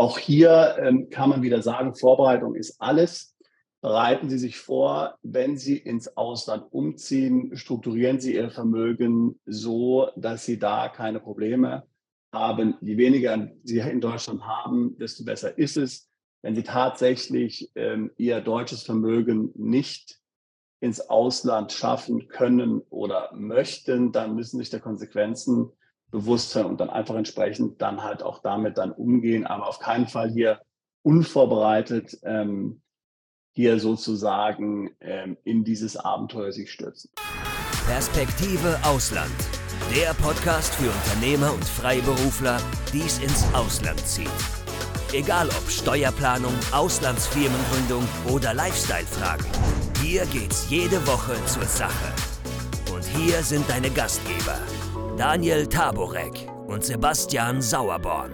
Auch hier ähm, kann man wieder sagen, Vorbereitung ist alles. Bereiten Sie sich vor, wenn Sie ins Ausland umziehen, strukturieren Sie Ihr Vermögen so, dass Sie da keine Probleme haben. Je weniger Sie in Deutschland haben, desto besser ist es. Wenn Sie tatsächlich ähm, Ihr deutsches Vermögen nicht ins Ausland schaffen können oder möchten, dann müssen sich der Konsequenzen bewusst sein und dann einfach entsprechend dann halt auch damit dann umgehen, aber auf keinen Fall hier unvorbereitet ähm, hier sozusagen ähm, in dieses Abenteuer sich stürzen. Perspektive Ausland. Der Podcast für Unternehmer und Freiberufler, die es ins Ausland zieht. Egal ob Steuerplanung, Auslandsfirmengründung oder Lifestyle-Fragen. Hier geht's jede Woche zur Sache. Und hier sind deine Gastgeber, Daniel Taborek und Sebastian Sauerborn.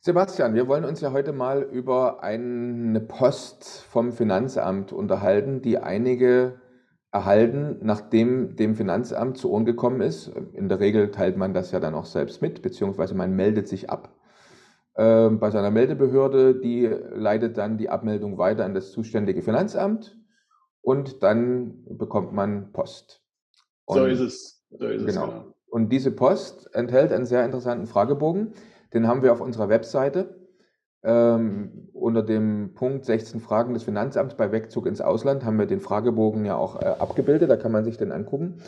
Sebastian, wir wollen uns ja heute mal über eine Post vom Finanzamt unterhalten, die einige erhalten, nachdem dem Finanzamt zu Ohren gekommen ist. In der Regel teilt man das ja dann auch selbst mit, beziehungsweise man meldet sich ab äh, bei seiner Meldebehörde. Die leitet dann die Abmeldung weiter an das zuständige Finanzamt und dann bekommt man Post. Und, so ist es. So ist genau. es genau. Und diese Post enthält einen sehr interessanten Fragebogen den haben wir auf unserer Webseite ähm, unter dem Punkt 16 Fragen des Finanzamts bei Wegzug ins Ausland haben wir den Fragebogen ja auch äh, abgebildet, da kann man sich den angucken.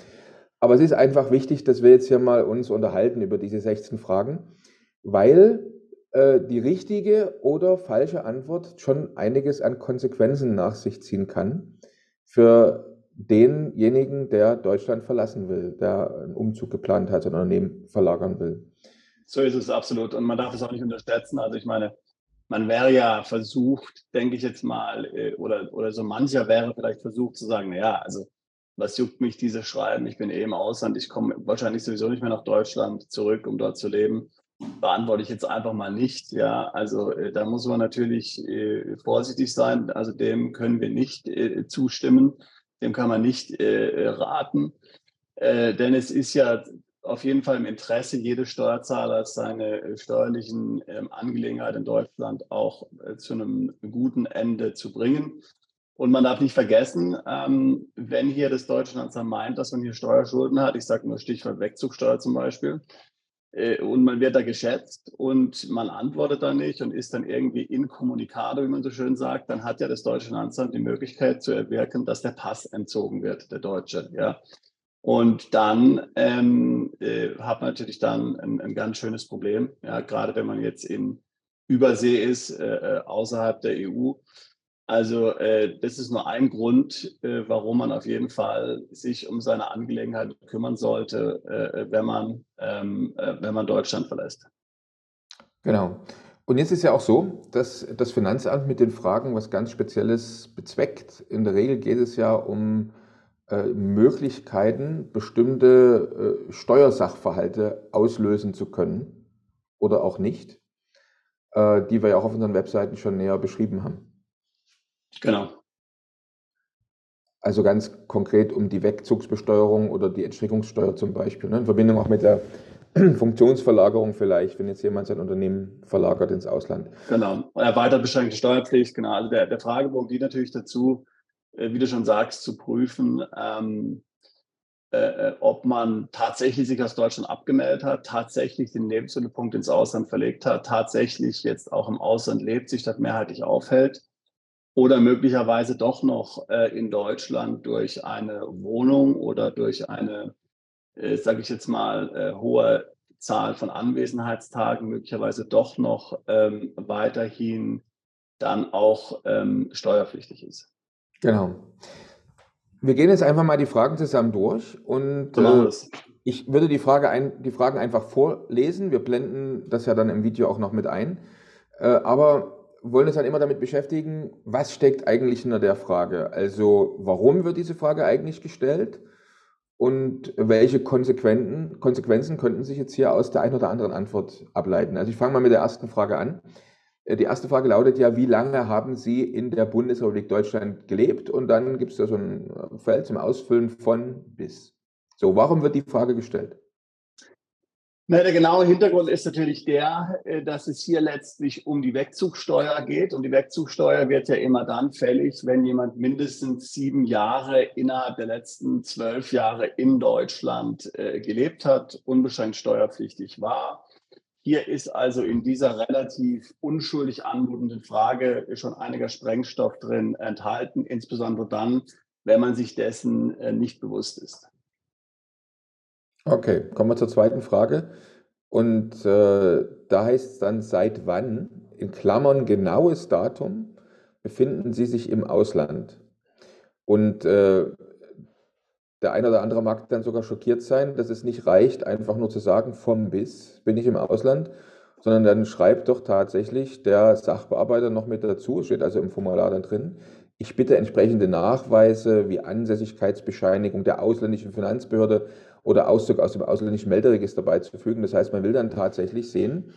Aber es ist einfach wichtig, dass wir jetzt hier mal uns unterhalten über diese 16 Fragen, weil äh, die richtige oder falsche Antwort schon einiges an Konsequenzen nach sich ziehen kann für denjenigen, der Deutschland verlassen will, der einen Umzug geplant hat, ein Unternehmen verlagern will. So ist es absolut. Und man darf es auch nicht unterschätzen. Also ich meine, man wäre ja versucht, denke ich jetzt mal, äh, oder, oder so mancher wäre vielleicht versucht zu sagen, naja, also was juckt mich dieses Schreiben? Ich bin eh im Ausland, ich komme wahrscheinlich sowieso nicht mehr nach Deutschland zurück, um dort zu leben. Beantworte ich jetzt einfach mal nicht. Ja, also äh, da muss man natürlich äh, vorsichtig sein. Also dem können wir nicht zustimmen, dem kann man nicht äh, raten. Äh, denn es ist ja auf jeden Fall im Interesse jedes Steuerzahlers, seine äh, steuerlichen ähm, Angelegenheiten in Deutschland auch äh, zu einem guten Ende zu bringen. Und man darf nicht vergessen, ähm, wenn hier das deutsche Finanzamt meint, dass man hier Steuerschulden hat, ich sage nur Stichwort Wegzugsteuer zum Beispiel, äh, und man wird da geschätzt und man antwortet da nicht und ist dann irgendwie incommunicado, wie man so schön sagt, dann hat ja das deutsche Finanzamt die Möglichkeit zu erwirken, dass der Pass entzogen wird, der Deutsche. Ja. Und dann ähm, äh, hat man natürlich dann ein, ein, ganz schönes Problem, ja, gerade wenn man jetzt in Übersee ist, äh, äh außerhalb der EU. Also äh, das ist nur ein Grund, äh, warum man auf jeden Fall sich um seine Angelegenheiten kümmern sollte, äh, wenn, man, ähm, wenn man Deutschland verlässt. Genau. Und jetzt ist ja auch so, dass das Finanzamt mit den Fragen was ganz Spezielles bezweckt. In der Regel geht es ja um äh, Möglichkeiten, bestimmte äh, Steuersachverhalte auslösen zu können oder auch nicht, äh, die wir ja auch auf unseren Webseiten schon näher beschrieben haben. Genau. Also ganz konkret um die Wegzugsbesteuerung oder die Entstrickungssteuer zum Beispiel, ne? in Verbindung auch mit der Funktionsverlagerung vielleicht, wenn jetzt jemand sein Unternehmen verlagert ins Ausland. Genau, erweitert beschränkte Steuerpflicht, genau. Also der, der Fragebogen dient natürlich dazu, äh, wie du schon sagst, zu prüfen, ähm, äh, äh, ob man tatsächlich sich aus Deutschland abgemeldet hat, tatsächlich den Lebensmittelpunkt ins Ausland verlegt hat, tatsächlich jetzt auch im Ausland lebt, sich dort mehrheitlich aufhält oder möglicherweise doch noch äh, in Deutschland durch eine Wohnung oder durch eine, äh, sage ich jetzt mal, äh, hohe Zahl von Anwesenheitstagen möglicherweise doch noch ähm, weiterhin dann auch ähm, steuerpflichtig ist. Genau. Wir gehen jetzt einfach mal die Fragen zusammen durch und äh, ich würde die, Frage ein, die Fragen einfach vorlesen. Wir blenden das ja dann im Video auch noch mit ein. Äh, aber wollen uns dann immer damit beschäftigen, was steckt eigentlich hinter der Frage? Also warum wird diese Frage eigentlich gestellt? Und welche Konsequenzen, Konsequenzen könnten sich jetzt hier aus der einen oder anderen Antwort ableiten? Also ich fange mal mit der ersten Frage an. Äh, die erste Frage lautet ja, wie lange haben Sie in der Bundesrepublik Deutschland gelebt? Und dann gibt es da so ein äh, Feld zum Ausfüllen von bis. So, warum wird die Frage gestellt? Na, der genaue Hintergrund ist natürlich der, äh, dass es hier letztlich um die Wegzugsteuer geht. Und die Wegzugsteuer wird ja immer dann fällig, wenn jemand mindestens sieben Jahre innerhalb der letzten zwölf Jahre in Deutschland äh, gelebt hat, unbeschränkt steuerpflichtig war. Hier ist also in dieser relativ unschuldig anmutenden Frage schon einiger Sprengstoff drin enthalten, insbesondere dann, wenn man sich dessen äh, nicht bewusst ist. Okay, kommen wir zur zweiten Frage. Und äh, da heißt es dann, seit wann, in Klammern genaues Datum, befinden Sie sich im Ausland? Und äh, der eine oder andere mag dann sogar schockiert sein, dass es nicht reicht, einfach nur zu sagen, vom bis bin ich im Ausland, sondern dann schreibt doch tatsächlich der Sachbearbeiter noch mit dazu, steht also im Formular dann drin, ich bitte entsprechende Nachweise wie Ansässigkeitsbescheinigung der ausländischen Finanzbehörde oder Auszug aus dem ausländischen Melderegister beizufügen. Das heißt, man will dann tatsächlich sehen,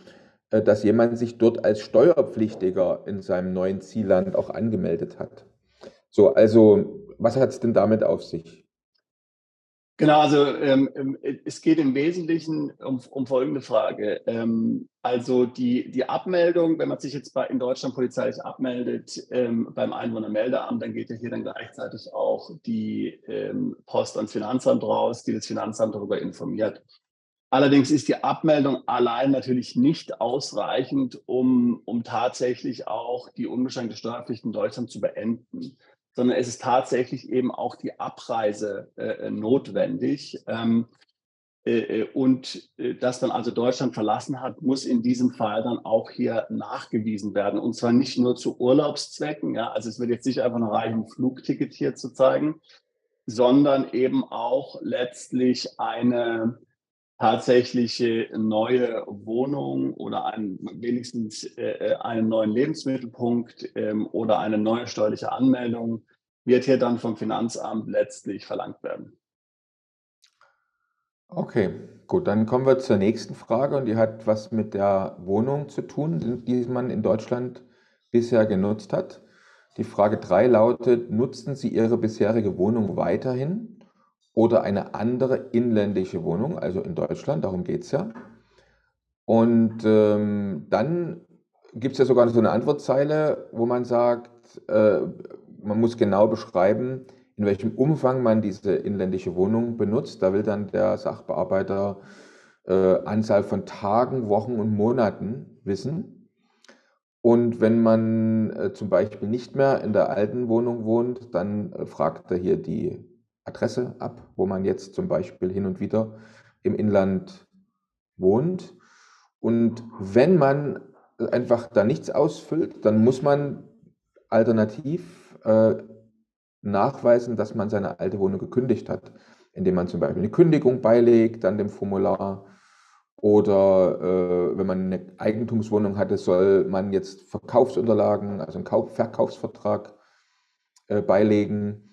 äh, dass jemand sich dort als Steuerpflichtiger in seinem neuen Zielland auch angemeldet hat. So, also was hat es denn damit auf sich? Genau, also ähm, ähm, es geht im Wesentlichen um, um folgende Frage. Ähm, also die, die Abmeldung, wenn man sich jetzt bei, in Deutschland polizeilich abmeldet ähm, beim Einwohnermeldeamt, dann geht ja hier dann gleichzeitig auch die ähm, Post ans Finanzamt raus, die das Finanzamt darüber informiert. Allerdings ist die Abmeldung allein natürlich nicht ausreichend, um, um tatsächlich auch die unbeschränkte Steuerpflicht in Deutschland zu beenden sondern es ist tatsächlich eben auch die Abreise äh, äh notwendig. Ähm, äh, äh, und äh, dass man also Deutschland verlassen hat, muss in diesem Fall dann auch hier nachgewiesen werden. Und zwar nicht nur zu Urlaubszwecken, ja, also es wird jetzt nicht einfach nur reichen, ein Flugticket hier zu zeigen, sondern eben auch letztlich eine tatsächliche neue Wohnung oder ein, wenigstens äh, einen neuen Lebensmittelpunkt ähm, oder eine neue steuerliche Anmeldung wird hier dann vom Finanzamt letztlich verlangt werden. Okay, gut, dann kommen wir zur nächsten Frage und die hat was mit der Wohnung zu tun, die man in Deutschland bisher genutzt hat. Die Frage 3 lautet, nutzen Sie Ihre bisherige Wohnung weiterhin oder eine andere inländische Wohnung, also in Deutschland, darum geht es ja. Und ähm, dann gibt es ja sogar so eine Antwortzeile, wo man sagt, äh, man muss genau beschreiben, in welchem Umfang man diese inländische Wohnung benutzt. Da will dann der Sachbearbeiter äh, Anzahl von Tagen, Wochen und Monaten wissen. Und wenn man äh, zum Beispiel nicht mehr in der alten Wohnung wohnt, dann äh, fragt er hier die Adresse ab, wo man jetzt zum Beispiel hin und wieder im Inland wohnt. Und wenn man einfach da nichts ausfüllt, dann muss man alternativ äh, nachweisen, dass man seine alte Wohnung gekündigt hat, indem man zum Beispiel eine Kündigung beilegt an dem Formular oder äh, wenn man eine Eigentumswohnung hatte, soll man jetzt Verkaufsunterlagen, also einen Kauf Verkaufsvertrag äh, beilegen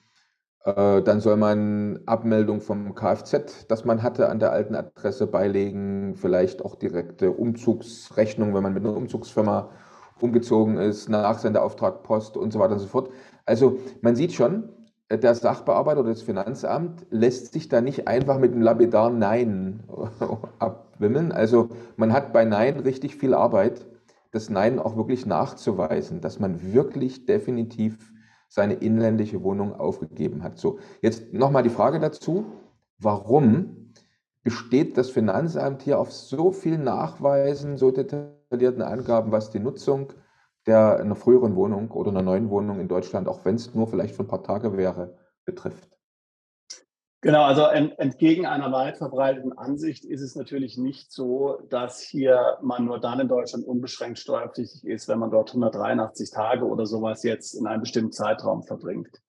äh, dann soll man Abmeldung vom Kfz, das man hatte, an der alten Adresse beilegen, vielleicht auch direkte Umzugsrechnung, wenn man mit einer Umzugsfirma umgezogen ist, Nachsendeauftrag, Post und so weiter und so fort. Also man sieht schon, äh, der Sachbearbeiter oder das Finanzamt lässt sich da nicht einfach mit einem lapidaren Nein abwimmeln. Also man hat bei Nein richtig viel Arbeit, das Nein auch wirklich nachzuweisen, dass man wirklich definitiv seine inländische Wohnung aufgegeben hat. So, jetzt nochmal die Frage dazu, warum besteht das Finanzamt hier auf so vielen Nachweisen, so detaillierten Angaben, was die Nutzung der einer früheren Wohnung oder einer neuen Wohnung in Deutschland, auch wenn es nur vielleicht für ein paar Tage wäre, betrifft? Genau, also entgegen einer weit verbreiteten Ansicht ist es natürlich nicht so, dass hier man nur dann in Deutschland unbeschränkt steuerpflichtig ist, wenn man dort 183 Tage oder sowas jetzt in einem bestimmten Zeitraum verbringt.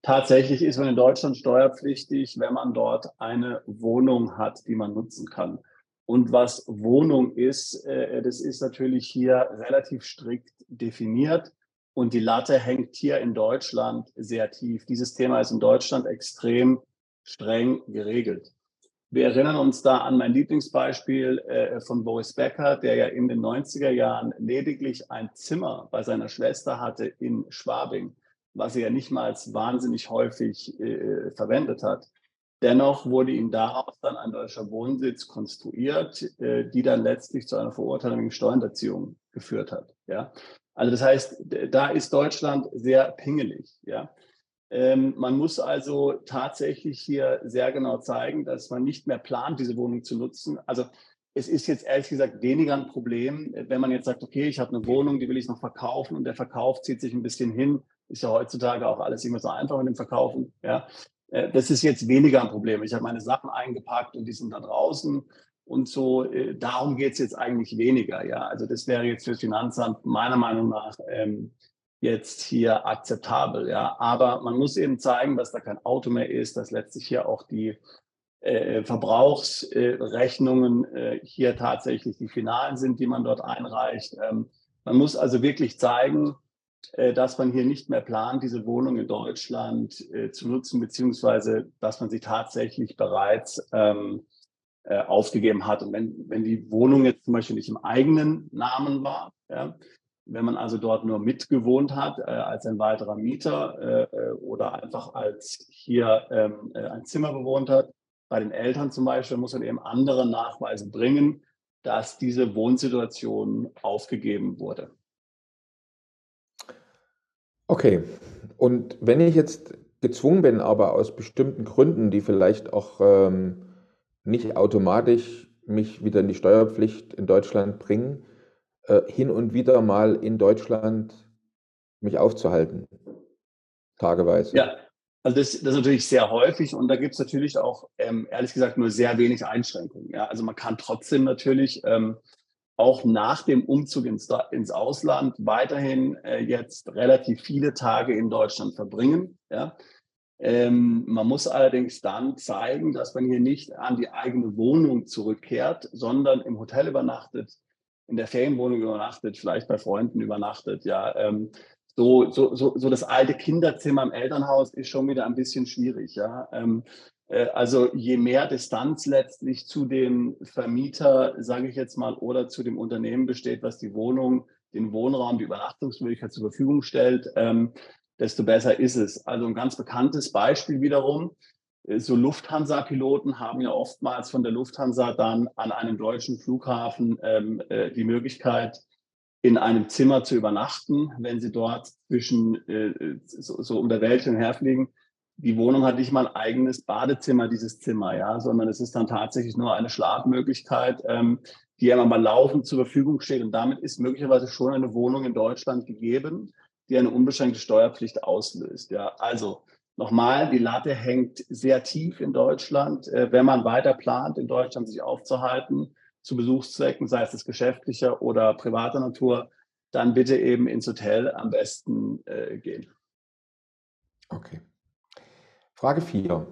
Tatsächlich ist man in Deutschland steuerpflichtig, wenn man dort eine Wohnung hat, die man nutzen kann. Und was Wohnung ist, äh, das ist natürlich hier relativ strikt definiert. Und die Latte hängt hier in Deutschland sehr tief. Dieses Thema ist in Deutschland extrem streng geregelt. Wir erinnern uns da an mein Lieblingsbeispiel äh, von Boris Becker, der ja in den 90er Jahren lediglich ein Zimmer bei seiner Schwester hatte in Schwabing, was er ja nicht mal wahnsinnig häufig äh, verwendet hat. Dennoch wurde ihm daraus dann ein deutscher Wohnsitz konstruiert, äh, die dann letztlich zu einer Verurteilung wegen Steuerhinterziehung geführt hat. Ja? Also das heißt, da ist Deutschland sehr pingelig. Ja? Ähm, man muss also tatsächlich hier sehr genau zeigen, dass man nicht mehr plant, diese Wohnung zu nutzen. Also es ist jetzt ehrlich gesagt weniger ein Problem, wenn man jetzt sagt, okay, ich habe eine Wohnung, die will ich noch verkaufen und der Verkauf zieht sich ein bisschen hin. Ist ja heutzutage auch alles immer so einfach mit dem Verkaufen. Ja, äh, das ist jetzt weniger ein Problem. Ich habe meine Sachen eingepackt und die sind da draußen und so. Äh, darum geht es jetzt eigentlich weniger. Ja, also das wäre jetzt für das Finanzamt meiner Meinung nach ähm, jetzt hier akzeptabel. Ja, aber man muss eben zeigen, dass da kein Auto mehr ist, dass letztlich hier auch die äh, Verbrauchsrechnungen äh, hier tatsächlich die finalen sind, die man dort einreicht. Ähm, man muss also wirklich zeigen, äh, dass man hier nicht mehr plant, diese Wohnung in Deutschland äh, zu nutzen, beziehungsweise dass man sie tatsächlich bereits ähm, äh, aufgegeben hat. Und wenn, wenn die Wohnung jetzt zum Beispiel nicht im eigenen Namen war, ja, wenn man also dort nur mitgewohnt hat äh, als ein weiterer Mieter äh, oder einfach als hier ähm, ein Zimmer bewohnt hat, bei den Eltern zum Beispiel muss man eben andere Nachweise bringen, dass diese Wohnsituation aufgegeben wurde. Okay, und wenn ich jetzt gezwungen bin, aber aus bestimmten Gründen, die vielleicht auch ähm, nicht automatisch mich wieder in die Steuerpflicht in Deutschland bringen, äh, hin und wieder mal in Deutschland mich aufzuhalten, tageweise. Ja, also das, das ist natürlich sehr häufig und da gibt es natürlich auch, ähm, ehrlich gesagt, nur sehr wenig Einschränkungen. Ja? Also man kann trotzdem natürlich ähm, auch nach dem Umzug ins, ins Ausland weiterhin äh, jetzt relativ viele Tage in Deutschland verbringen. Ja? Ähm, man muss allerdings dann zeigen, dass man hier nicht an die eigene Wohnung zurückkehrt, sondern im Hotel übernachtet, in der Ferienwohnung übernachtet, vielleicht bei Freunden übernachtet. Ja, ähm, so, so, so, so das alte Kinderzimmer im Elternhaus ist schon wieder ein bisschen schwierig. Ja? Ähm, äh, also je mehr Distanz letztlich zu dem Vermieter, sage ich jetzt mal, oder zu dem Unternehmen besteht, was die Wohnung, den Wohnraum, die Übernachtungsmöglichkeit zur Verfügung stellt, ähm, desto besser ist es. Also ein ganz bekanntes Beispiel wiederum, so Lufthansa-Piloten haben ja oftmals von der Lufthansa dann an einem deutschen Flughafen ähm, äh, die Möglichkeit, in einem Zimmer zu übernachten, wenn sie dort zwischen äh, so, so um der Welt hinherfliegen. Die Wohnung hat nicht mal ein eigenes Badezimmer, dieses Zimmer, ja, sondern es ist dann tatsächlich nur eine Schlafmöglichkeit, ähm, die ja mal laufend zur Verfügung steht. Und damit ist möglicherweise schon eine Wohnung in Deutschland gegeben, die eine unbeschränkte Steuerpflicht auslöst. Ja, also nochmal, die Latte hängt sehr tief in Deutschland. Äh, wenn man weiter plant, in Deutschland sich aufzuhalten, zu Besuchszwecken, sei es geschäftlicher oder privater Natur, dann bitte eben ins Hotel am besten äh, gehen. Okay. Frage 4.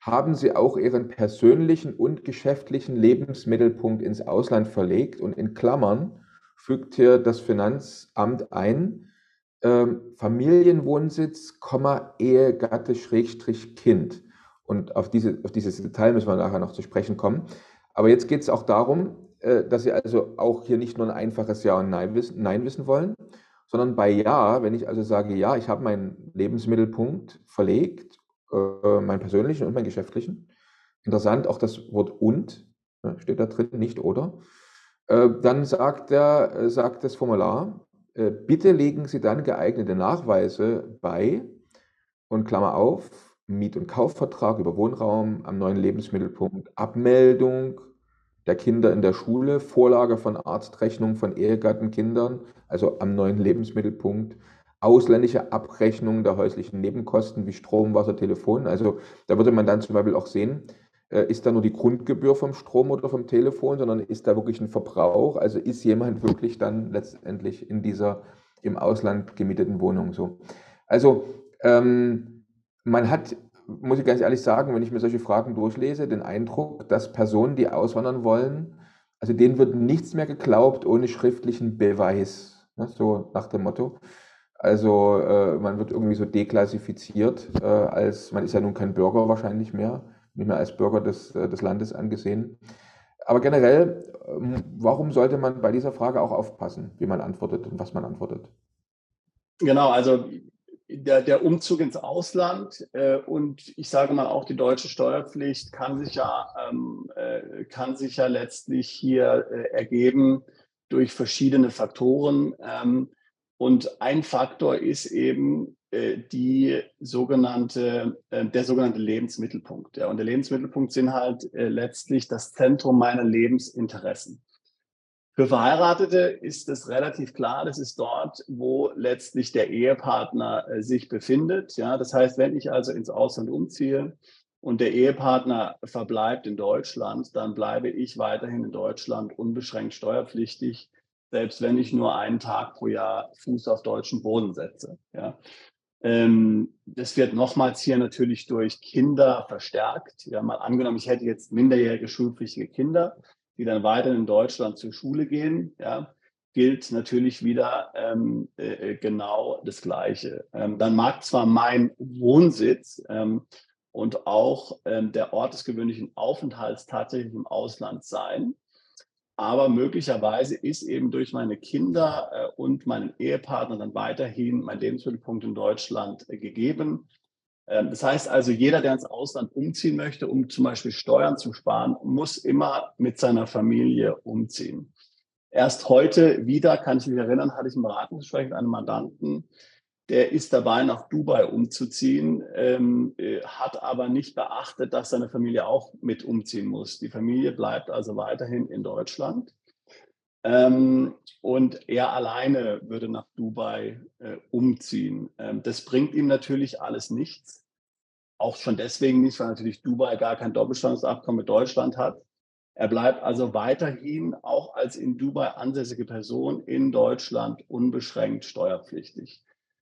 Haben Sie auch Ihren persönlichen und geschäftlichen Lebensmittelpunkt ins Ausland verlegt? Und in Klammern fügt hier das Finanzamt ein, ähm, Familienwohnsitz, Ehegatte, Schrägstrich, Kind. Und auf, diese, auf dieses Detail müssen wir nachher noch zu sprechen kommen. Aber jetzt geht es auch darum, äh, dass Sie also auch hier nicht nur ein einfaches Ja und Nein wissen, Nein wissen wollen, sondern bei Ja, wenn ich also sage, ja, ich habe meinen Lebensmittelpunkt verlegt, äh, meinen persönlichen und meinen geschäftlichen. Interessant, auch das Wort und ne, steht da drin, nicht oder. Äh, dann sagt, der, sagt das Formular, bitte legen Sie dann geeignete Nachweise bei und Klammer auf, Miet- und Kaufvertrag über Wohnraum am neuen Lebensmittelpunkt, Abmeldung der Kinder in der Schule, Vorlage von Arztrechnung von Ehegattenkindern, also am neuen Lebensmittelpunkt, ausländische Abrechnung der häuslichen Nebenkosten wie Strom, Wasser, Telefon. Also da würde man dann zum Beispiel auch sehen, äh, ist da nur die Grundgebühr vom Strom oder vom Telefon, sondern ist da wirklich ein Verbrauch? Also ist jemand wirklich dann letztendlich in dieser im Ausland gemieteten Wohnung so? Also ähm, man hat muss ich ganz ehrlich sagen, wenn ich mir solche Fragen durchlese, den Eindruck, dass Personen, die auswandern wollen, also denen wird nichts mehr geglaubt ohne schriftlichen Beweis. Ne, so nach dem Motto. Also äh, man wird irgendwie so deklassifiziert, äh, als man ist ja nun kein Bürger wahrscheinlich mehr, nicht mehr als Bürger des, äh, des Landes angesehen. Aber generell, ähm, warum sollte man bei dieser Frage auch aufpassen, wie man antwortet und was man antwortet? Genau, also der, der, Umzug ins Ausland äh, und ich sage mal auch die deutsche Steuerpflicht kann sich ja, ähm, äh, kann sich ja letztlich hier äh, ergeben durch verschiedene Faktoren. Ähm, und ein Faktor ist eben die sogenannte, äh, der sogenannte Lebensmittelpunkt. Ja. Und der Lebensmittelpunkt sind halt äh, letztlich das Zentrum meiner Lebensinteressen. Für Verheiratete ist es relativ klar, das ist dort, wo letztlich der Ehepartner sich befindet. Ja, das heißt, wenn ich also ins Ausland umziehe und der Ehepartner verbleibt in Deutschland, dann bleibe ich weiterhin in Deutschland unbeschränkt steuerpflichtig, selbst wenn ich nur einen Tag pro Jahr Fuß auf deutschen Boden setze. Ja. Ähm, das wird nochmals hier natürlich durch Kinder verstärkt. Ja, mal angenommen, ich hätte jetzt minderjährige schulpflichtige Kinder, die dann weiter in Deutschland zur Schule gehen, ja, gilt natürlich wieder ähm, äh, genau das Gleiche. Ähm, dann mag zwar mein Wohnsitz ähm, und auch ähm, der Ort des gewöhnlichen Aufenthalts tatsächlich im Ausland sein, aber möglicherweise ist eben durch meine Kinder äh, und meinen Ehepartner dann weiterhin mein Lebensmittelpunkt in Deutschland äh, gegeben. Ähm, das heißt also, jeder, der ins Ausland umziehen möchte, um zum Beispiel Steuern zu sparen, muss immer mit seiner Familie umziehen. Erst heute wieder, kann ich mich erinnern, hatte ich ein Beratungsgespräch mit einem Mandanten, der ist dabei, nach Dubai umzuziehen, ähm, äh, hat aber nicht beachtet, dass seine Familie auch mit umziehen muss. Die Familie bleibt also weiterhin in Deutschland. Ähm, und er alleine würde nach Dubai äh, umziehen. Ähm, das bringt ihm natürlich alles nichts. Auch schon deswegen nicht, weil natürlich Dubai gar kein Doppelstandsabkommen mit Deutschland hat. Er bleibt also weiterhin auch als in Dubai ansässige Person in Deutschland unbeschränkt steuerpflichtig.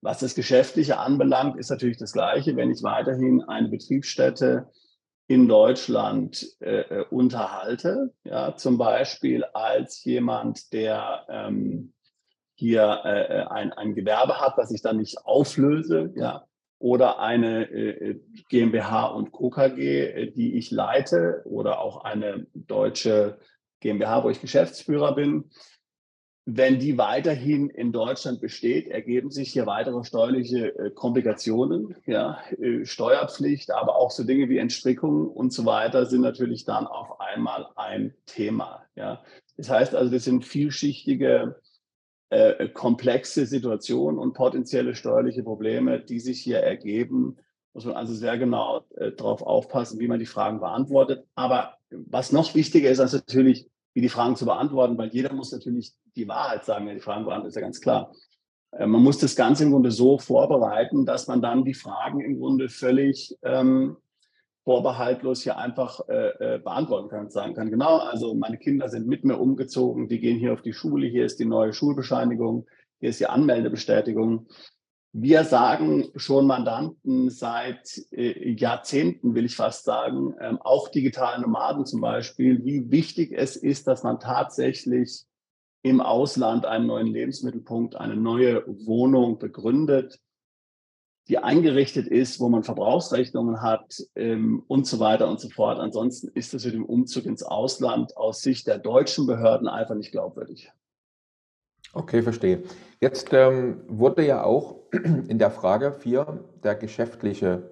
Was das Geschäftliche anbelangt, ist natürlich das Gleiche. Wenn ich weiterhin eine Betriebsstätte in Deutschland äh, äh, unterhalte, ja, zum Beispiel als jemand, der ähm, hier äh, äh ein, ein Gewerbe hat, was ich dann nicht auflöse, ja, oder eine äh, GmbH und Co. KG, äh, die ich leite, oder auch eine deutsche GmbH, wo ich Geschäftsführer bin, wenn die weiterhin in Deutschland besteht, ergeben sich hier weitere steuerliche äh, Komplikationen. Ja, äh, Steuerpflicht, aber auch so Dinge wie Entstrickung und so weiter sind natürlich dann auf einmal ein Thema. Ja, das heißt also, das sind vielschichtige, äh, komplexe Situationen und potenzielle steuerliche Probleme, die sich hier ergeben. Muss man also sehr genau äh, darauf aufpassen, wie man die Fragen beantwortet. Aber was noch wichtiger ist, als natürlich wie die Fragen zu beantworten, weil jeder muss natürlich die Wahrheit sagen, wenn die Fragen beantwortet, ist ja ganz klar. Äh, man muss das Ganze im Grunde so vorbereiten, dass man dann die Fragen im Grunde völlig ähm, vorbehaltlos hier einfach äh, äh, beantworten kann und sagen kann, genau, also meine Kinder sind mit mir umgezogen, die gehen hier auf die Schule, hier ist die neue Schulbescheinigung, hier ist die Anmeldebestätigung. Wir sagen schon Mandanten seit äh, Jahrzehnten, will ich fast sagen, ähm, auch digitale Nomaden zum Beispiel, wie wichtig es ist, dass man tatsächlich im Ausland einen neuen Lebensmittelpunkt, eine neue Wohnung begründet, die eingerichtet ist, wo man Verbrauchsrechnungen hat ähm, und so weiter und so fort. Ansonsten ist das mit dem Umzug ins Ausland aus Sicht der deutschen Behörden einfach nicht glaubwürdig. Okay, verstehe. Jetzt ähm, wurde ja auch in der Frage 4 der geschäftliche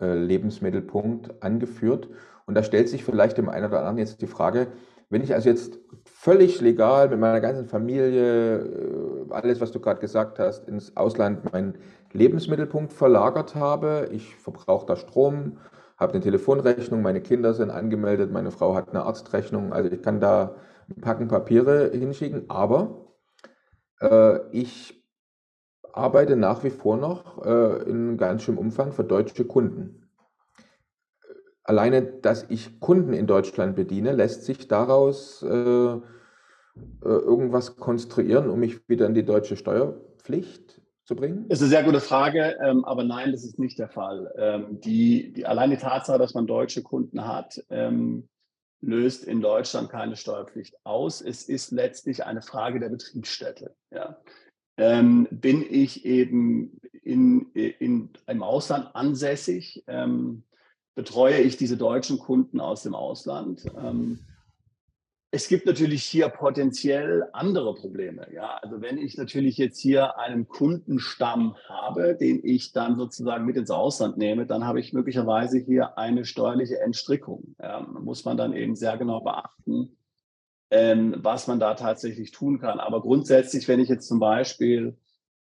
äh, Lebensmittelpunkt angeführt. Und da stellt sich vielleicht dem einen oder anderen jetzt die Frage, wenn ich also jetzt völlig legal mit meiner ganzen Familie, äh, alles, was du gerade gesagt hast, ins Ausland meinen Lebensmittelpunkt verlagert habe, ich verbrauche da Strom, habe eine Telefonrechnung, meine Kinder sind angemeldet, meine Frau hat eine Arztrechnung, also ich kann da Packen Papiere hinschicken, aber äh, ich arbeite nach wie vor noch äh, in ganz schönem Umfang für deutsche Kunden. Alleine, dass ich Kunden in Deutschland bediene, lässt sich daraus äh, irgendwas konstruieren, um mich wieder in die deutsche Steuerpflicht zu bringen? Das ist eine sehr gute Frage, ähm, aber nein, das ist nicht der Fall. Ähm, die, die, allein die Tatsache, dass man deutsche Kunden hat, ähm, löst in Deutschland keine Steuerpflicht aus. Es ist letztlich eine Frage der Betriebsstätte. Ja. Ähm, bin ich eben in, in, im Ausland ansässig, ähm, betreue ich diese deutschen Kunden aus dem Ausland, ähm, es gibt natürlich hier potenziell andere Probleme. Ja, also wenn ich natürlich jetzt hier einen Kundenstamm habe, den ich dann sozusagen mit ins Ausland nehme, dann habe ich möglicherweise hier eine steuerliche Entstrickung. Ja, muss man dann eben sehr genau beachten, ähm, was man da tatsächlich tun kann. Aber grundsätzlich, wenn ich jetzt zum Beispiel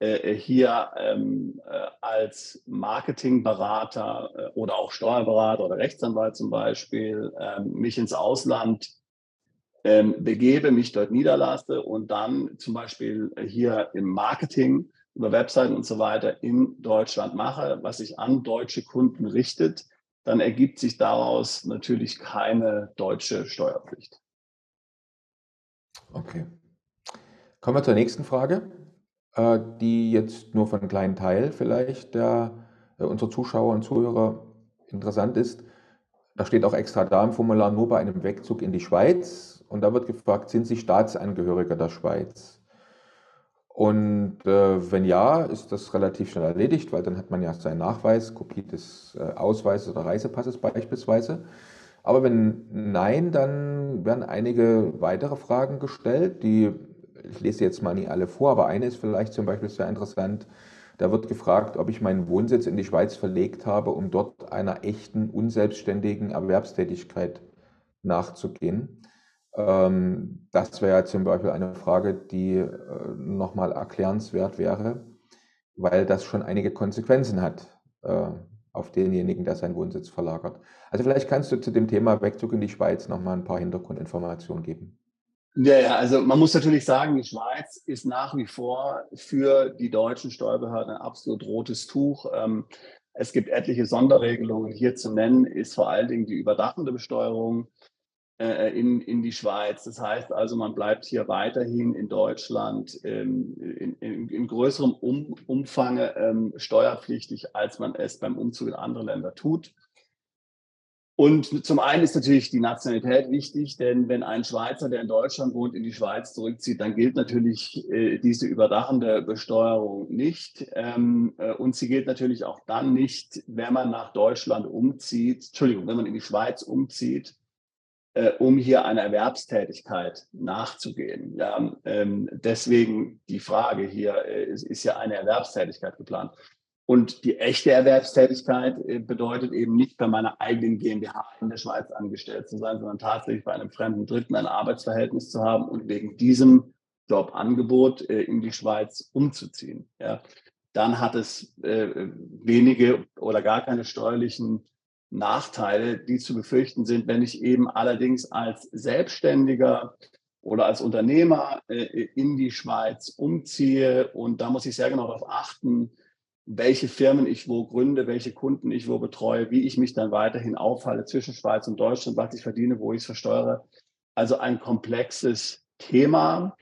äh, hier ähm, äh, als Marketingberater äh, oder auch Steuerberater oder Rechtsanwalt zum Beispiel ähm, mich ins Ausland ähm, begebe, mich dort niederlasse und dann zum Beispiel hier im Marketing über Webseiten und so weiter in Deutschland mache, was sich an deutsche Kunden richtet, dann ergibt sich daraus natürlich keine deutsche Steuerpflicht. Okay. Kommen wir zur nächsten Frage, äh, die jetzt nur von einem kleinen Teil vielleicht der, äh, unserer Zuschauer und Zuhörer interessant ist. Da steht auch extra da im Formular nur bei einem Wegzug in die Schweiz und da wird gefragt, sind Sie Staatsangehöriger der Schweiz? Und äh, wenn ja, ist das relativ schnell erledigt, weil dann hat man ja seinen Nachweis, Kopie des äh, Ausweises oder Reisepasses beispielsweise. Aber wenn nein, dann werden einige weitere Fragen gestellt, die, ich lese jetzt mal nicht alle vor, aber eine ist vielleicht zum Beispiel sehr interessant. Da wird gefragt, ob ich meinen Wohnsitz in die Schweiz verlegt habe, um dort einer echten, unselbstständigen Erwerbstätigkeit nachzugehen. Ähm, das wäre zum Beispiel eine Frage, die äh, nochmal erklärenswert wäre, weil das schon einige Konsequenzen hat äh, auf denjenigen, der seinen Wohnsitz verlagert. Also vielleicht kannst du zu dem Thema Wegzug in die Schweiz nochmal ein paar Hintergrundinformationen geben. Ja, ja, also man muss natürlich sagen, die Schweiz ist nach wie vor für die deutschen Steuerbehörden ein absolut rotes Tuch. Ähm, es gibt etliche Sonderregelungen. Hier zu nennen ist vor allen Dingen die überdachende Besteuerung in, in die Schweiz. Das heißt also, man bleibt hier weiterhin in Deutschland ähm, in, in, in, größerem um, Umfang ähm, steuerpflichtig, als man es beim Umzug in andere Länder tut. Und zum einen ist natürlich die Nationalität wichtig, denn wenn ein Schweizer, der in Deutschland wohnt, in die Schweiz zurückzieht, dann gilt natürlich äh, diese überdachende Besteuerung nicht. Ähm, äh, und sie gilt natürlich auch dann nicht, wenn man nach Deutschland umzieht, Entschuldigung, wenn man in die Schweiz umzieht äh, um hier einer Erwerbstätigkeit nachzugehen. Ja, ähm, deswegen die Frage hier, äh, ist, ist ja eine Erwerbstätigkeit geplant. Und die echte Erwerbstätigkeit äh, bedeutet eben nicht bei meiner eigenen GmbH in der Schweiz angestellt zu sein, sondern tatsächlich bei einem fremden Dritten ein Arbeitsverhältnis zu haben und wegen diesem Jobangebot äh, in die Schweiz umzuziehen. Ja. Dann hat es äh, wenige oder gar keine steuerlichen Nachteile, die zu befürchten sind, wenn ich eben allerdings als Selbstständiger oder als Unternehmer äh, in die Schweiz umziehe. Und da muss ich sehr genau darauf achten, welche Firmen ich wo gründe, welche Kunden ich wo betreue, wie ich mich dann weiterhin aufhalte zwischen Schweiz und Deutschland, was ich verdiene, wo ich es versteuere. Also ein komplexes Thema,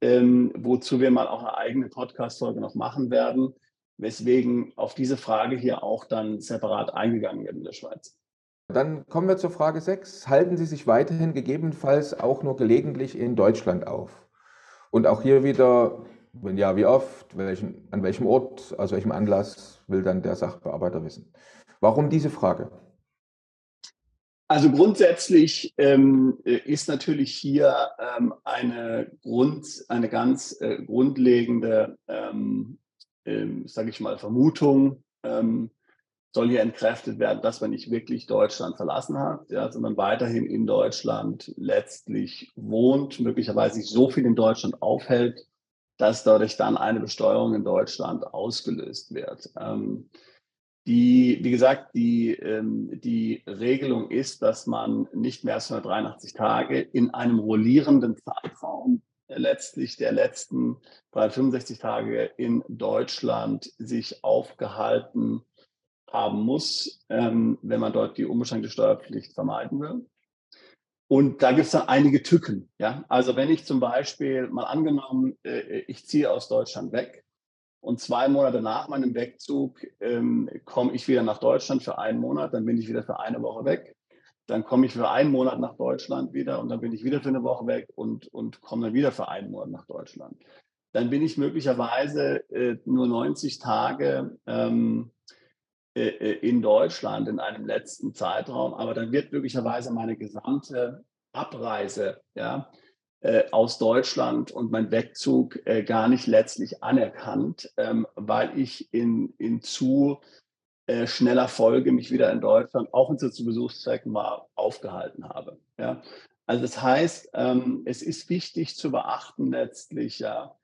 ähm, wozu wir mal auch eine eigene Podcast-Folge noch machen werden weswegen auf diese Frage hier auch dann separat eingegangen wird in der Schweiz. Dann kommen wir zur Frage 6. Halten Sie sich weiterhin gegebenenfalls auch nur gelegentlich in Deutschland auf? Und auch hier wieder, wenn ja, wie oft, welchen, an welchem Ort, aus welchem Anlass will dann der Sachbearbeiter wissen? Warum diese Frage? Also grundsätzlich ähm, ist natürlich hier ähm, eine, Grund, eine ganz äh, grundlegende ähm, ähm, sage ich mal, Vermutung ähm, soll hier entkräftet werden, dass man nicht wirklich Deutschland verlassen hat, ja, sondern weiterhin in Deutschland letztlich wohnt, möglicherweise sich so viel in Deutschland aufhält, dass dadurch dann eine Besteuerung in Deutschland ausgelöst wird. Ähm, die, wie gesagt, die, ähm, die Regelung ist, dass man nicht mehr als 183 Tage in einem rollierenden Zeitraum letztlich der letzten 365 Tage in Deutschland sich aufgehalten haben muss, ähm, wenn man dort die unbeschränkte Steuerpflicht vermeiden will. Und da gibt es dann einige Tücken. Ja? Also wenn ich zum Beispiel mal angenommen, äh, ich ziehe aus Deutschland weg und zwei Monate nach meinem Wegzug ähm, komme ich wieder nach Deutschland für einen Monat, dann bin ich wieder für eine Woche weg dann komme ich für einen Monat nach Deutschland wieder und dann bin ich wieder für eine Woche weg und, und komme dann wieder für einen Monat nach Deutschland. Dann bin ich möglicherweise äh, nur 90 Tage ähm, äh, äh, in Deutschland in einem letzten Zeitraum, aber dann wird möglicherweise meine gesamte Abreise ja, äh, aus Deutschland und mein Wegzug äh, gar nicht letztlich anerkannt, ähm, weil ich in, in zu äh, schneller Folge mich wieder in Deutschland auch zu Besuchszwecken mal aufgehalten habe. Ja. Also das heißt, ähm, es ist wichtig zu beachten letztlich ja,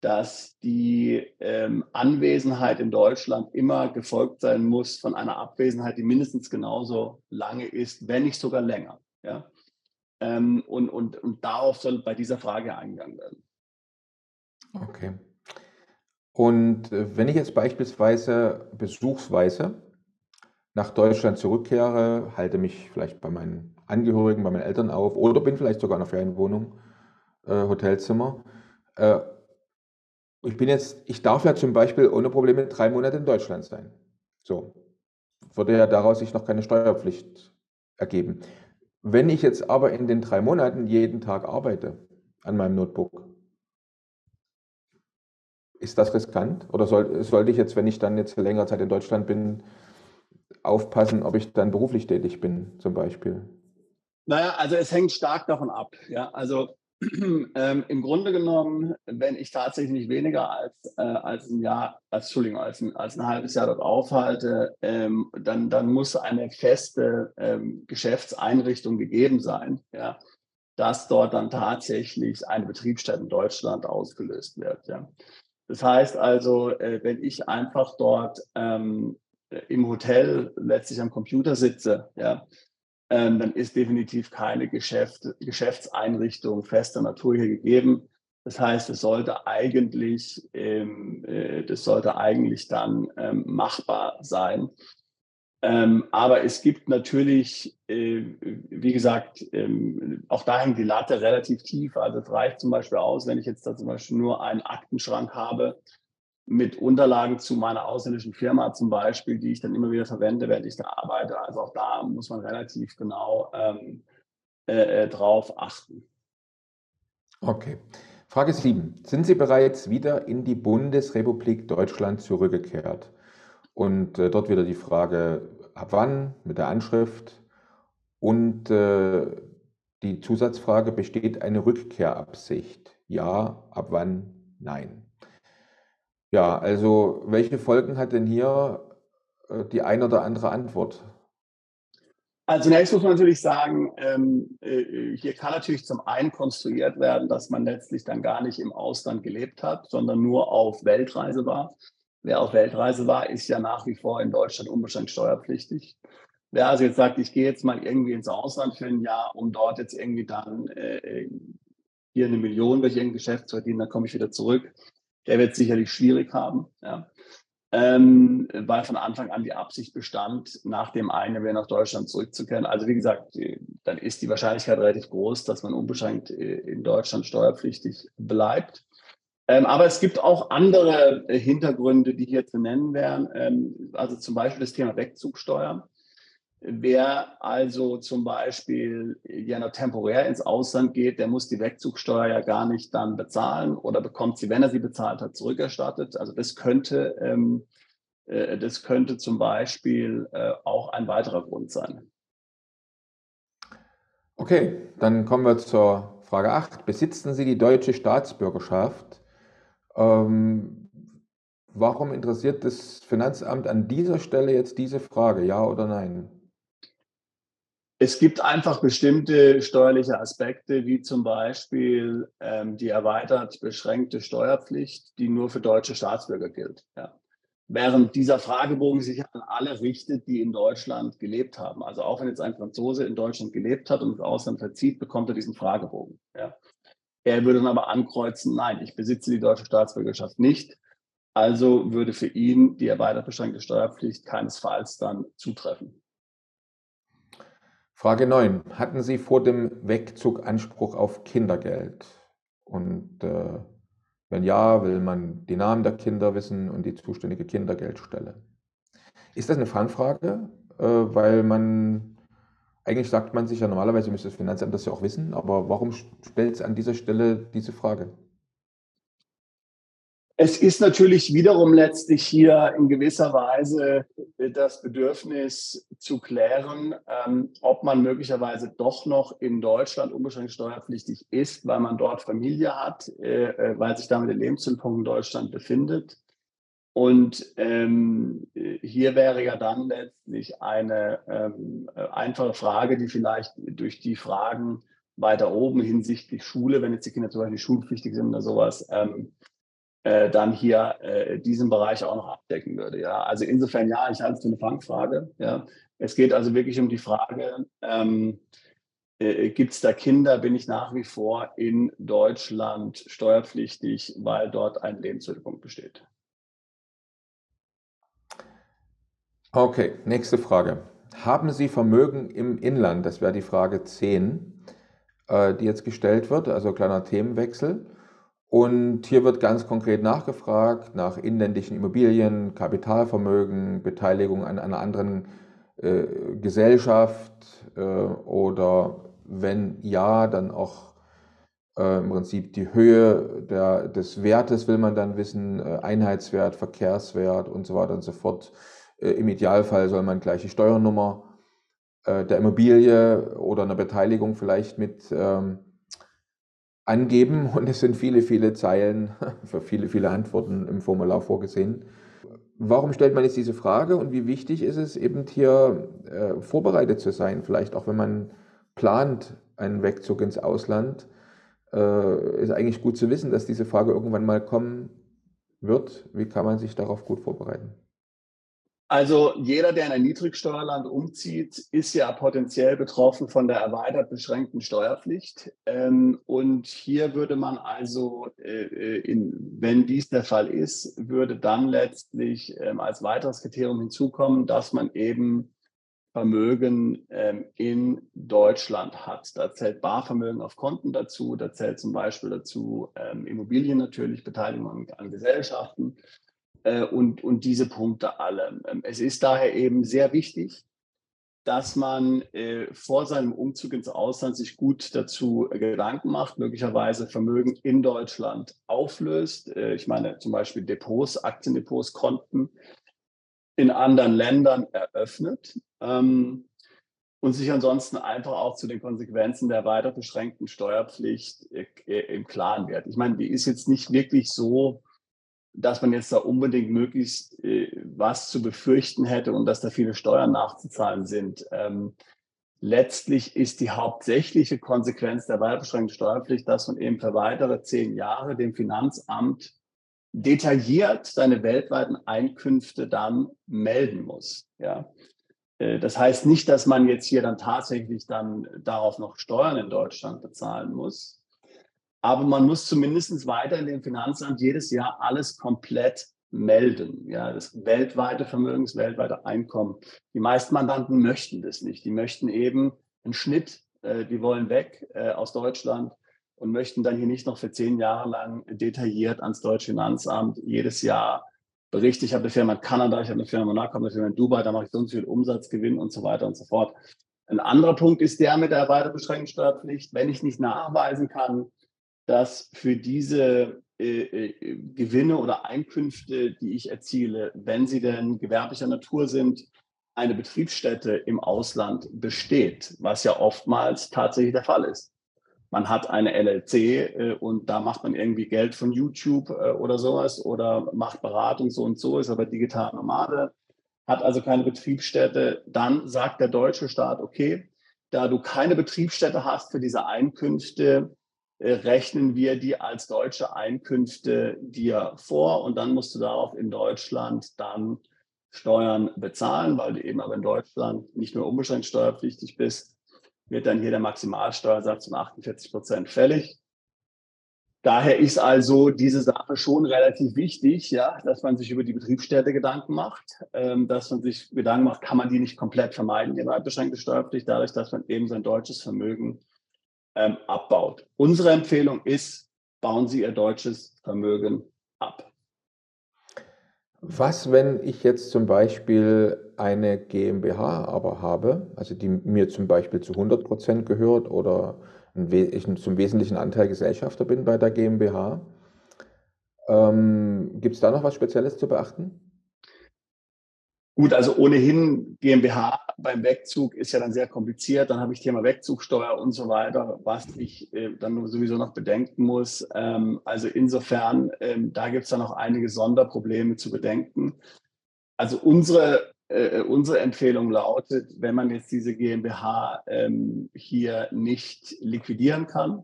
dass die ähm, Anwesenheit in Deutschland immer gefolgt sein muss von einer Abwesenheit, die mindestens genauso lange ist, wenn nicht sogar länger. Ja? Ähm, und, und, und darauf soll bei dieser Frage eingegangen werden. Okay. Und äh, wenn ich jetzt beispielsweise besuchsweise nach Deutschland zurückkehre, halte mich vielleicht bei meinen Angehörigen, bei meinen Eltern auf oder bin vielleicht sogar in einer Ferienwohnung, äh, Hotelzimmer, äh, ich bin jetzt, ich darf ja zum Beispiel ohne Probleme drei Monate in Deutschland sein. So. Würde ja daraus sich noch keine Steuerpflicht ergeben. Wenn ich jetzt aber in den drei Monaten jeden Tag arbeite an meinem Notebook, ist das riskant? Oder soll, sollte ich jetzt, wenn ich dann jetzt für längere Zeit in Deutschland bin, aufpassen, ob ich dann beruflich tätig bin, zum Beispiel? Naja, also es hängt stark davon ab. Ja, also ähm, Im Grunde genommen, wenn ich tatsächlich weniger als, äh, als ein Jahr, als, Entschuldigung, als ein, als ein halbes Jahr dort aufhalte, ähm, dann, dann muss eine feste ähm, Geschäftseinrichtung gegeben sein, ja, dass dort dann tatsächlich eine Betriebsstätte in Deutschland ausgelöst wird. Ja. Das heißt also, äh, wenn ich einfach dort ähm, im Hotel letztlich am Computer sitze, ja, ähm, dann ist definitiv keine Geschäft, Geschäftseinrichtung fester Natur hier gegeben. Das heißt, es sollte eigentlich, ähm, äh, das sollte eigentlich dann ähm, machbar sein. Ähm, aber es gibt natürlich, äh, wie gesagt, ähm, auch da hängt die Latte relativ tief. Also es reicht zum Beispiel aus, wenn ich jetzt da zum Beispiel nur einen Aktenschrank habe mit Unterlagen zu meiner ausländischen Firma zum Beispiel, die ich dann immer wieder verwende, während ich da arbeite. Also auch da muss man relativ genau ähm, äh, äh drauf achten. Okay. Frage 7. Sind Sie bereits wieder in die Bundesrepublik Deutschland zurückgekehrt? Und äh, dort wieder die Frage, ab wann mit der Anschrift und äh, die Zusatzfrage, besteht eine Rückkehrabsicht? Ja, ab wann? Nein. Ja, also welche Folgen hat denn hier äh, die ein oder andere Antwort? Also zunächst muss man natürlich sagen, ähm, äh, hier kann natürlich zum einen konstruiert werden, dass man letztlich dann gar nicht im Ausland gelebt hat, sondern nur auf Weltreise war. Wer auf Weltreise war, ist ja nach wie vor in Deutschland unbeschränkt steuerpflichtig. Wer also jetzt sagt, ich gehe jetzt mal irgendwie ins Ausland für ein Jahr, um dort jetzt irgendwie dann äh, hier eine Million durch irgendein Geschäft zu verdienen, dann komme ich wieder zurück der wird sicherlich schwierig haben, ja. ähm, weil von Anfang an die Absicht bestand, nach dem einen wieder nach Deutschland zurückzukehren. Also wie gesagt, dann ist die Wahrscheinlichkeit relativ groß, dass man unbeschränkt äh, in Deutschland steuerpflichtig bleibt. Ähm, aber es gibt auch andere äh, Hintergründe, die hier zu nennen wären. Ähm, also zum Beispiel das Thema Wegzugsteuer. Wer also zum Beispiel ja noch temporär ins Ausland geht, der muss die Wegzugsteuer ja gar nicht dann bezahlen oder bekommt sie, wenn er sie bezahlt hat, zurückerstattet. Also das könnte, ähm, äh, das könnte zum Beispiel äh, auch ein weiterer Grund sein. Okay, dann kommen wir zur Frage 8. Besitzen Sie die deutsche Staatsbürgerschaft? Ähm, warum interessiert das Finanzamt an dieser Stelle jetzt diese Frage, ja oder nein? Es gibt einfach bestimmte steuerliche Aspekte, wie zum Beispiel ähm, die erweitert beschränkte Steuerpflicht, die nur für deutsche Staatsbürger gilt. Ja. Während dieser Fragebogen sich an alle richtet, die in Deutschland gelebt haben. Also auch wenn jetzt ein Franzose in Deutschland gelebt hat und ins Ausland verzieht, bekommt er diesen Fragebogen. Ja. Er würde dann aber ankreuzen, nein, ich besitze die deutsche Staatsbürgerschaft nicht. Also würde für ihn die erweitert beschränkte Steuerpflicht keinesfalls dann zutreffen. Frage 9. Hatten Sie vor dem Wegzug Anspruch auf Kindergeld? Und äh, wenn ja, will man die Namen der Kinder wissen und die zuständige Kindergeldstelle. Ist das eine Fangfrage? Äh, weil man, eigentlich sagt man sich ja normalerweise, müsste das Finanzamt das ja auch wissen, aber warum stellt es an dieser Stelle diese Frage? Es ist natürlich wiederum letztlich hier in gewisser Weise das Bedürfnis zu klären, ähm, ob man möglicherweise doch noch in Deutschland unbeschränkt steuerpflichtig ist, weil man dort Familie hat, äh, äh weil sich damit der Lebensmittelpunkt in Deutschland befindet. Und ähm, hier wäre ja dann letztlich eine ähm, einfache Frage, die vielleicht durch die Fragen weiter oben hinsichtlich Schule, wenn jetzt die Kinder zum Beispiel schulpflichtig sind oder sowas, ähm, äh, dann hier äh, diesen Bereich auch noch abdecken würde. Ja, also insofern ja, ich halte es für eine Fangfrage. Ja, es geht also wirklich um die Frage, ähm, äh, gibt es da Kinder, bin ich nach wie vor in Deutschland steuerpflichtig, weil dort ein Lebensmittelpunkt besteht. Okay, nächste Frage. Haben Sie Vermögen im Inland? Das wäre die Frage 10, äh, die jetzt gestellt wird, also kleiner Themenwechsel. Und hier wird ganz konkret nachgefragt nach inländischen Immobilien, Kapitalvermögen, Beteiligung an einer anderen äh, Gesellschaft äh, oder wenn ja, dann auch äh, im Prinzip die Höhe der, des Wertes will man dann wissen, äh, Einheitswert, Verkehrswert und so weiter und so fort. Äh, Im Idealfall soll man gleich die Steuernummer äh, der Immobilie oder einer Beteiligung vielleicht mit ähm, angeben und es sind viele, viele Zeilen für viele, viele Antworten im Formular vorgesehen. Warum stellt man jetzt diese Frage und wie wichtig ist es eben hier äh, vorbereitet zu sein, vielleicht auch wenn man plant einen Wegzug ins Ausland, äh, ist eigentlich gut zu wissen, dass diese Frage irgendwann mal kommen wird. Wie kann man sich darauf gut vorbereiten? Also jeder, der in ein Niedrigsteuerland umzieht, ist ja potenziell betroffen von der erweitert beschränkten Steuerpflicht. Ähm, und hier würde man also, äh, äh, wenn dies der Fall ist, würde dann letztlich ähm, als weiteres Kriterium hinzukommen, dass man eben Vermögen ähm, in Deutschland hat. Da zählt Barvermögen auf Konten dazu, da zählt zum Beispiel dazu Immobilien natürlich, Beteiligung an Gesellschaften äh, und, und diese Punkte alle. Ähm, es ist daher eben sehr wichtig, dass man äh, vor seinem Umzug ins Ausland sich gut dazu äh, Gedanken macht, möglicherweise Vermögen in Deutschland auflöst. Äh, ich meine zum Beispiel Depots, Aktiendepots, Konten in anderen Ländern eröffnet ähm, und sich ansonsten einfach auch zu den Konsequenzen der weiter beschränkten Steuerpflicht äh, im Klaren wird. Ich meine, die ist jetzt nicht wirklich so dass man jetzt da unbedingt möglichst äh, was zu befürchten hätte und dass da viele Steuern nachzuzahlen sind. Ähm, letztlich ist die hauptsächliche Konsequenz der weiterbeschränkten Steuerpflicht, dass man eben für weitere zehn Jahre dem Finanzamt detailliert seine weltweiten Einkünfte dann melden muss. Ja. Äh, das heißt nicht, dass man jetzt hier dann tatsächlich dann darauf noch Steuern in Deutschland bezahlen muss, aber man muss zumindest weiter in dem Finanzamt jedes Jahr alles komplett melden. Ja, das weltweite Vermögen, das weltweite Einkommen. Die meisten Mandanten möchten das nicht. Die möchten eben einen Schnitt, äh, die wollen weg äh, aus Deutschland und möchten dann hier nicht noch für zehn Jahre lang detailliert ans deutsche Finanzamt jedes Jahr berichten. Ich habe eine Firma in Kanada, ich habe eine Firma in Monaco, eine Firma in Dubai, da mache ich so viel Umsatzgewinn und so weiter und so fort. Ein anderer Punkt ist der mit der weiter beschränkten Steuerpflicht. Wenn ich nicht nachweisen kann, dass für diese äh, äh, Gewinne oder Einkünfte, die ich erziele, wenn sie denn gewerblicher Natur sind, eine Betriebsstätte im Ausland besteht, was ja oftmals tatsächlich der Fall ist. Man hat eine LLC äh, und da macht man irgendwie Geld von YouTube äh, oder sowas oder macht Beratung so und so, ist aber digital Nomade, hat also keine Betriebsstätte. Dann sagt der deutsche Staat, okay, da du keine Betriebsstätte hast für diese Einkünfte, rechnen wir die als deutsche Einkünfte dir vor und dann musst du darauf in Deutschland dann Steuern bezahlen, weil du eben aber in Deutschland nicht mehr unbeschränkt steuerpflichtig bist, wird dann hier der Maximalsteuersatz von 48 Prozent fällig. Daher ist also diese Sache schon relativ wichtig, ja, dass man sich über die Betriebsstätte Gedanken macht, ähm, dass man sich Gedanken macht, kann man die nicht komplett vermeiden, die beschränkte Steuerpflicht, dadurch, dass man eben sein deutsches Vermögen ähm, abbaut. Unsere Empfehlung ist, bauen Sie Ihr deutsches Vermögen ab. Was, wenn ich jetzt zum Beispiel eine GmbH aber habe, also die mir zum Beispiel zu 100 Prozent gehört oder ich zum wesentlichen Anteil Gesellschafter bin bei der GmbH Ähm, Gibt es da noch was Spezielles zu beachten? Gut, also ohnehin GmbH beim Wegzug ist ja dann sehr kompliziert. Dann habe ich Thema Wegzugsteuer und so weiter, was ich äh, dann sowieso noch bedenken muss. Ähm, also insofern, ähm, da gibt es dann noch einige Sonderprobleme zu bedenken. Also unsere, äh, unsere Empfehlung lautet, wenn man jetzt diese GmbH ähm, hier nicht liquidieren kann,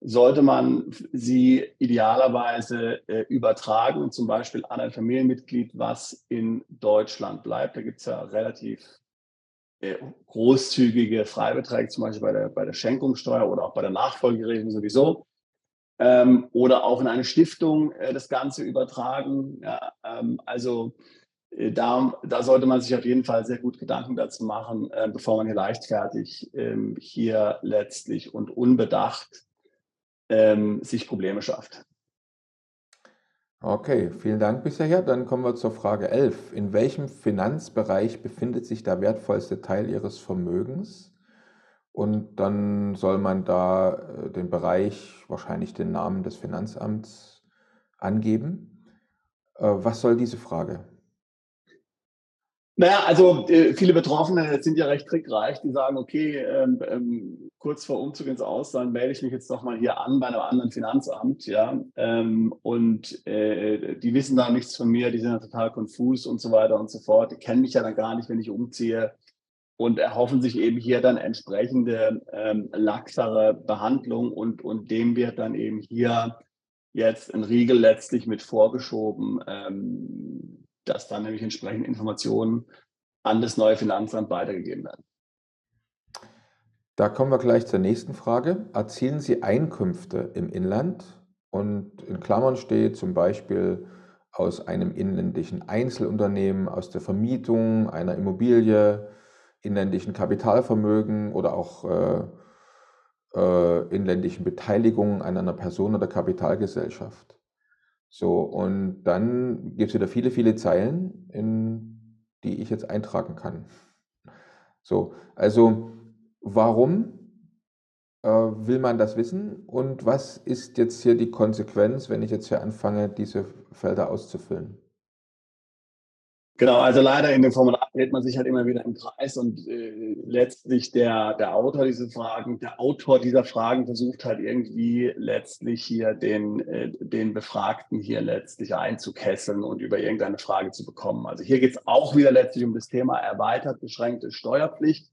sollte man sie idealerweise äh, übertragen, zum Beispiel an ein Familienmitglied, was in Deutschland bleibt. Da gibt es ja relativ großzügige Freibeträge, zum Beispiel bei der, bei der Schenkungssteuer oder auch bei der Nachfolgeregelung sowieso. Ähm, oder auch in eine Stiftung äh, das Ganze übertragen. Ja, ähm, also äh, da, da, sollte man sich auf jeden Fall sehr gut Gedanken dazu machen, äh, bevor man hier leichtfertig ähm, hier letztlich und unbedacht ähm, sich Probleme schafft. Okay, vielen Dank bisher. Dann kommen wir zur Frage 11. In welchem Finanzbereich befindet sich der wertvollste Teil Ihres Vermögens? Und dann soll man da äh, den Bereich, wahrscheinlich den Namen des Finanzamts angeben. Äh, was soll diese Frage? Naja, also äh, viele Betroffene sind ja recht trickreich, die sagen, okay, ähm, ähm, kurz vor Umzug ins Ausland melde ich mich jetzt doch mal hier an bei einem anderen Finanzamt, ja, ähm, und äh, die wissen da nichts von mir, die sind ja total konfus und so weiter und so fort, die kennen mich ja dann gar nicht, wenn ich umziehe und erhoffen sich eben hier dann entsprechende ähm, laxere Behandlung und, und dem wird dann eben hier jetzt ein Riegel letztlich mit vorgeschoben, ähm, dass dann nämlich entsprechende Informationen an das neue Finanzamt weitergegeben werden. Da kommen wir gleich zur nächsten Frage. Erzielen Sie Einkünfte im Inland? Und in Klammern steht zum Beispiel aus einem inländischen Einzelunternehmen, aus der Vermietung einer Immobilie, inländischen Kapitalvermögen oder auch äh, äh, inländischen Beteiligungen an einer Person oder Kapitalgesellschaft. So, und dann gibt es wieder viele, viele Zeilen, in die ich jetzt eintragen kann. So, also warum äh, will man das wissen und was ist jetzt hier die Konsequenz, wenn ich jetzt hier anfange, diese Felder auszufüllen? Genau, also leider in dem Formular dreht man sich halt immer wieder im Kreis und äh, letztlich der, der Autor dieser Fragen, der Autor dieser Fragen versucht halt irgendwie letztlich hier den, äh, den Befragten hier letztlich einzukesseln und über irgendeine Frage zu bekommen. Also hier geht es auch wieder letztlich um das Thema erweitert beschränkte Steuerpflicht.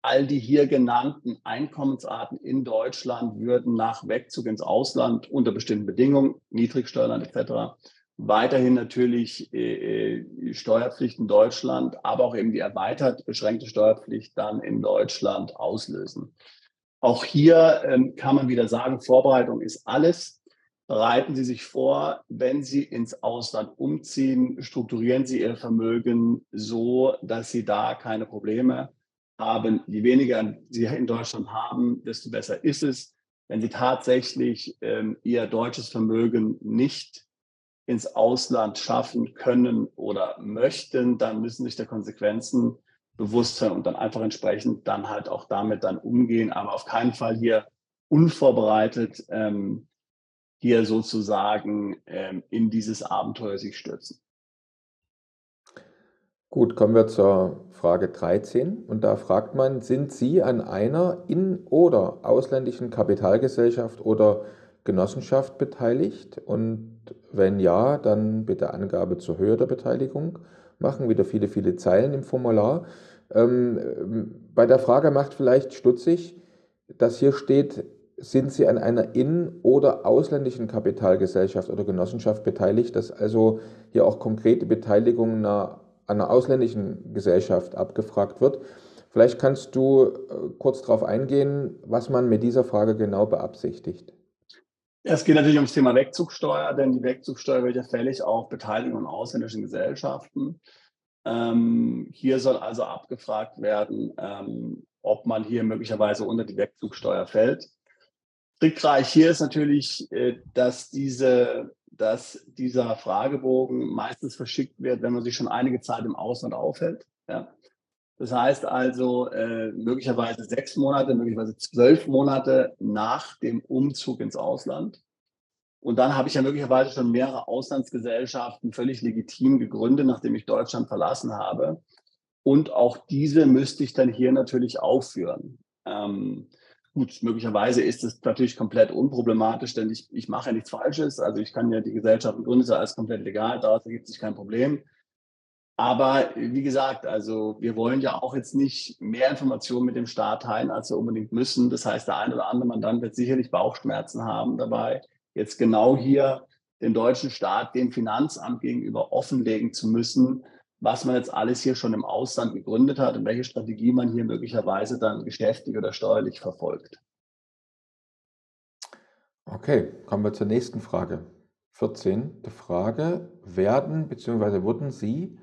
All die hier genannten Einkommensarten in Deutschland würden nach Wegzug ins Ausland unter bestimmten Bedingungen, Niedrigsteuerland etc., weiterhin natürlich äh, äh Steuerpflicht in Deutschland, aber auch eben die erweitert beschränkte Steuerpflicht dann in Deutschland auslösen. Auch hier ähm, kann man wieder sagen, Vorbereitung ist alles. Bereiten Sie sich vor, wenn Sie ins Ausland umziehen, strukturieren Sie Ihr Vermögen so, dass Sie da keine Probleme haben. Je weniger Sie in Deutschland haben, desto besser ist es. Wenn Sie tatsächlich ähm, Ihr deutsches Vermögen nicht ins Ausland schaffen können oder möchten, dann müssen sich der Konsequenzen bewusst sein und dann einfach entsprechend dann halt auch damit dann umgehen, aber auf keinen Fall hier unvorbereitet ähm, hier sozusagen ähm, in dieses Abenteuer sich stürzen. Gut, kommen wir zur Frage 13 und da fragt man, sind Sie an einer in- oder ausländischen Kapitalgesellschaft oder Genossenschaft beteiligt? Und wenn ja, dann bitte Angabe zur Höhe der Beteiligung machen. Wieder viele, viele Zeilen im Formular. Ähm, bei der Frage macht vielleicht stutzig, dass hier steht, sind Sie an einer in- oder ausländischen Kapitalgesellschaft oder Genossenschaft beteiligt, dass also hier auch konkrete Beteiligung einer, einer ausländischen Gesellschaft abgefragt wird. Vielleicht kannst du äh, kurz darauf eingehen, was man mit dieser Frage genau beabsichtigt. Es geht natürlich ums Thema Wegzugsteuer, denn die Wegzugsteuer wird ja fällig auf Beteiligung an ausländischen Gesellschaften. Ähm, hier soll also abgefragt werden, ähm, ob man hier möglicherweise unter die Wegzugsteuer fällt. Trickreich hier ist natürlich, äh, dass, diese, dass dieser Fragebogen meistens verschickt wird, wenn man sich schon einige Zeit im Ausland aufhält. Ja. Das heißt also äh, möglicherweise sechs Monate, möglicherweise zwölf Monate nach dem Umzug ins Ausland. Und dann habe ich ja möglicherweise schon mehrere Auslandsgesellschaften völlig legitim gegründet, nachdem ich Deutschland verlassen habe. Und auch diese müsste ich dann hier natürlich aufführen. Ähm, gut, möglicherweise ist es natürlich komplett unproblematisch, denn ich, ich mache ja nichts Falsches. Also ich kann ja die Gesellschaften gründen, alles komplett legal, daraus ergibt sich kein Problem. Aber wie gesagt, also wir wollen ja auch jetzt nicht mehr Informationen mit dem Staat teilen, als wir unbedingt müssen. Das heißt, der ein oder andere Mandant wird sicherlich Bauchschmerzen haben dabei, jetzt genau hier den deutschen Staat dem Finanzamt gegenüber offenlegen zu müssen, was man jetzt alles hier schon im Ausland gegründet hat und welche Strategie man hier möglicherweise dann geschäftlich oder steuerlich verfolgt. Okay, kommen wir zur nächsten Frage. 14. Frage. Werden bzw. wurden Sie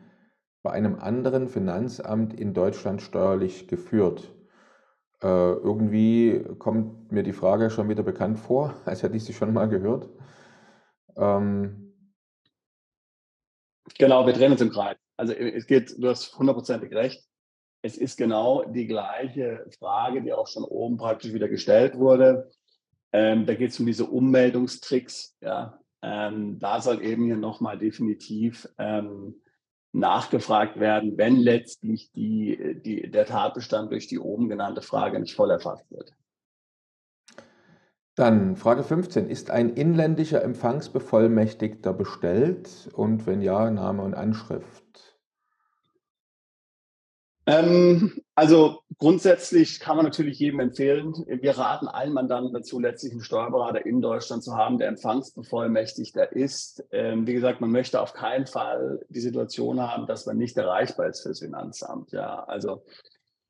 bei einem anderen Finanzamt in Deutschland steuerlich geführt? Äh, irgendwie kommt mir die Frage schon wieder bekannt vor, als hätte ich sie schon mal gehört. Ähm, genau, wir drehen uns im Kreis. Also es geht, du hast hundertprozentig recht. Es ist genau die gleiche Frage, die auch schon oben praktisch wieder gestellt wurde. Ähm, da geht es um diese Ummeldungstricks. Ja. Ähm, da soll eben hier nochmal definitiv ähm, nachgefragt werden, wenn letztlich die, die, der Tatbestand durch die oben genannte Frage nicht voll erfasst wird. Dann Frage 15. Ist ein inländischer Empfangsbevollmächtigter bestellt? Und wenn ja, Name und Anschrift? Ähm, also grundsätzlich kann man natürlich jedem empfehlen. Wir raten allen Mandanten dazu, letztlich einen Steuerberater in Deutschland zu haben, der empfangsbevollmächtigter ist. Ähm, wie gesagt, man möchte auf keinen Fall die Situation haben, dass man nicht erreichbar ist fürs Finanzamt. Ja, also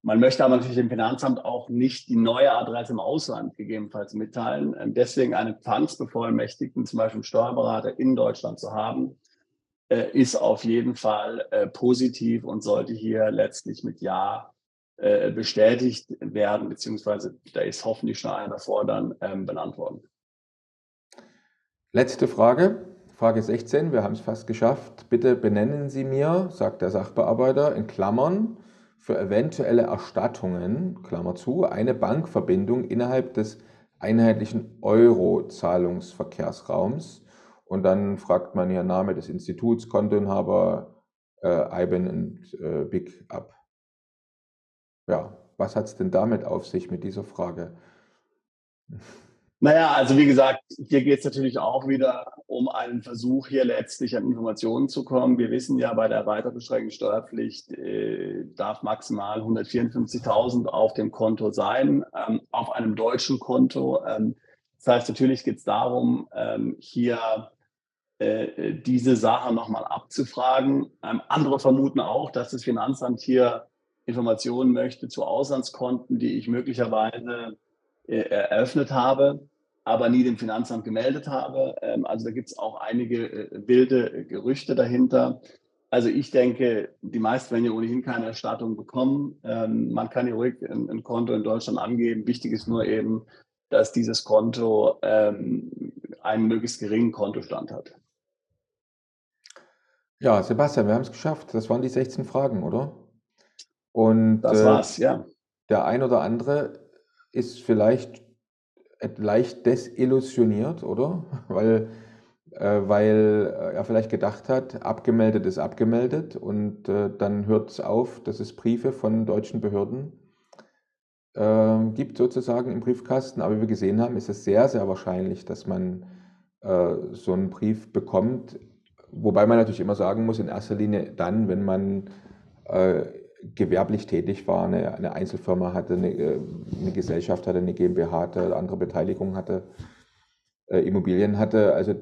man möchte aber natürlich dem Finanzamt auch nicht die neue Adresse im Ausland gegebenenfalls mitteilen. Ähm, deswegen einen Empfangsbevollmächtigten, zum Beispiel einen Steuerberater in Deutschland zu haben, ist auf jeden Fall äh, positiv und sollte hier letztlich mit Ja äh, bestätigt werden, beziehungsweise da ist hoffentlich schon einer davor dann ähm, benannt worden. Letzte Frage, Frage 16, wir haben es fast geschafft. Bitte benennen Sie mir, sagt der Sachbearbeiter in Klammern, für eventuelle Erstattungen, Klammer zu, eine Bankverbindung innerhalb des einheitlichen Euro-Zahlungsverkehrsraums und dann fragt man hier Name des Instituts, Kontoinhaber, äh, IBAN und äh, Big ab. Ja, was hat es denn damit auf sich mit dieser Frage? Naja, also wie gesagt, hier geht es natürlich auch wieder um einen Versuch, hier letztlich an Informationen zu kommen. Wir wissen ja, bei der erweiterten Steuerpflicht äh, darf maximal 154.000 auf dem Konto sein, ähm, auf einem deutschen Konto. Ähm, das heißt, natürlich geht es darum, ähm, hier äh, diese Sache nochmal abzufragen. Ähm, andere vermuten auch, dass das Finanzamt hier Informationen möchte zu Auslandskonten, die ich möglicherweise äh, eröffnet habe, aber nie dem Finanzamt gemeldet habe. Ähm, also da gibt es auch einige äh, wilde Gerüchte dahinter. Also ich denke, die meisten werden ja ohnehin keine Erstattung bekommen. Man kann ja ruhig ein, Konto in Deutschland angeben. Wichtig ist nur eben, dass dieses Konto ähm, einen möglichst geringen Kontostand hat. Ja, Sebastian, wir haben es geschafft. Das waren die 16 Fragen, oder? Und Das äh, war's, ja. der ein oder andere ist vielleicht leicht desillusioniert, oder? Weil, äh, weil er vielleicht gedacht hat, abgemeldet ist abgemeldet und äh, dann hört es auf, dass es Briefe von deutschen Behörden äh, gibt sozusagen im Briefkasten. Aber wie wir gesehen haben, ist es sehr, sehr wahrscheinlich, dass man äh, so einen Brief bekommt, Wobei man natürlich immer sagen muss, in erster Linie dann, wenn man äh, gewerblich tätig war, eine, eine Einzelfirma hatte, eine, äh, eine, Gesellschaft hatte, eine GmbH hatte, andere Beteiligung hatte, äh, Immobilien hatte. Also äh,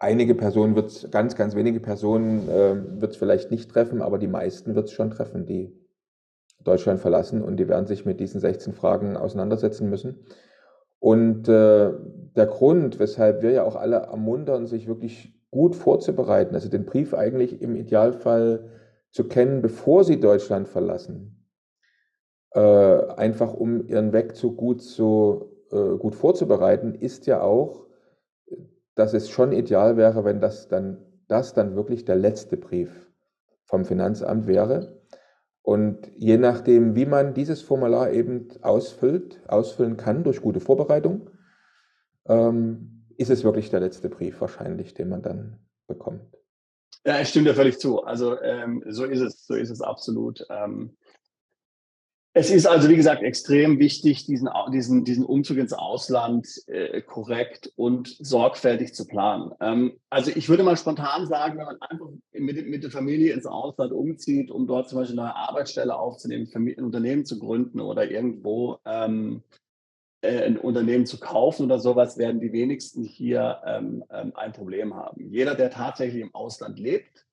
einige Personen wird es, ganz, ganz wenige Personen äh, wird es vielleicht nicht treffen, aber die meisten wird es schon treffen, die Deutschland verlassen und die werden sich mit diesen 16 Fragen auseinandersetzen müssen. Und äh, der Grund, weshalb wir ja auch alle ermuntern, sich wirklich gut vorzubereiten, also den Brief eigentlich im Idealfall zu kennen, bevor sie Deutschland verlassen, äh, einfach um ihren Wegzug gut, so, äh, gut vorzubereiten, ist ja auch, dass es schon ideal wäre, wenn das dann, das dann wirklich der letzte Brief vom Finanzamt wäre. Und je nachdem, wie man dieses Formular eben ausfüllt, ausfüllen kann durch gute Vorbereitung, ähm, ist es wirklich der letzte Brief wahrscheinlich, den man dann bekommt. Ja, ich stimme dir völlig zu. Also ähm, so ist es, so ist es absolut. Ähm, es ist also, wie gesagt, extrem wichtig, diesen, diesen, diesen Umzug ins Ausland äh, korrekt und sorgfältig zu planen. Ähm, also ich würde mal spontan sagen, wenn man einfach mit, mit der Familie ins Ausland umzieht, um dort zum Beispiel eine Arbeitsstelle aufzunehmen, ein Unternehmen zu gründen oder irgendwo ähm, äh, ein Unternehmen zu kaufen oder sowas, werden die wenigsten hier ähm, ähm ein Problem haben. Jeder, der tatsächlich im Ausland lebt,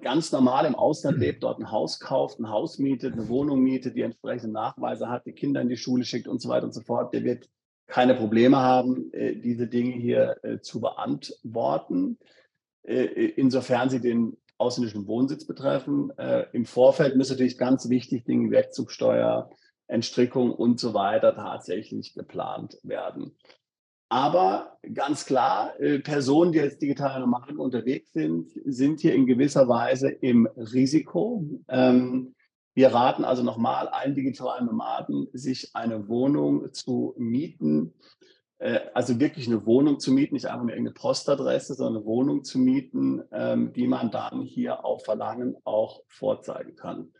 ganz normal im Ausland lebt, dort ein Haus kauft, ein Haus mietet, eine Wohnung mietet, die entsprechenden Nachweise hat, die Kinder in die Schule schickt und so weiter und so fort, der wird keine Probleme haben, äh, diese Dinge hier äh, zu beantworten, äh, insofern sie den ausländischen Wohnsitz betreffen. Im Vorfeld müsste natürlich ganz wichtig Dinge wie Wegzugsteuer, Entstrickung und so weiter tatsächlich geplant werden. Aber ganz klar, äh, Personen, die als digitale Nomaden unterwegs sind, sind hier in gewisser Weise im Risiko. Ähm, wir raten also nochmal allen digitalen Nomaden, sich eine Wohnung zu mieten, äh, also wirklich eine Wohnung zu mieten, nicht einfach nur irgendeine Postadresse, sondern eine Wohnung zu mieten, ähm, die man dann hier auf Verlangen auch vorzeigen kann